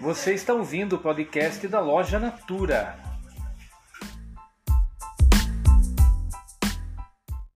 Você está ouvindo o podcast da Loja Natura.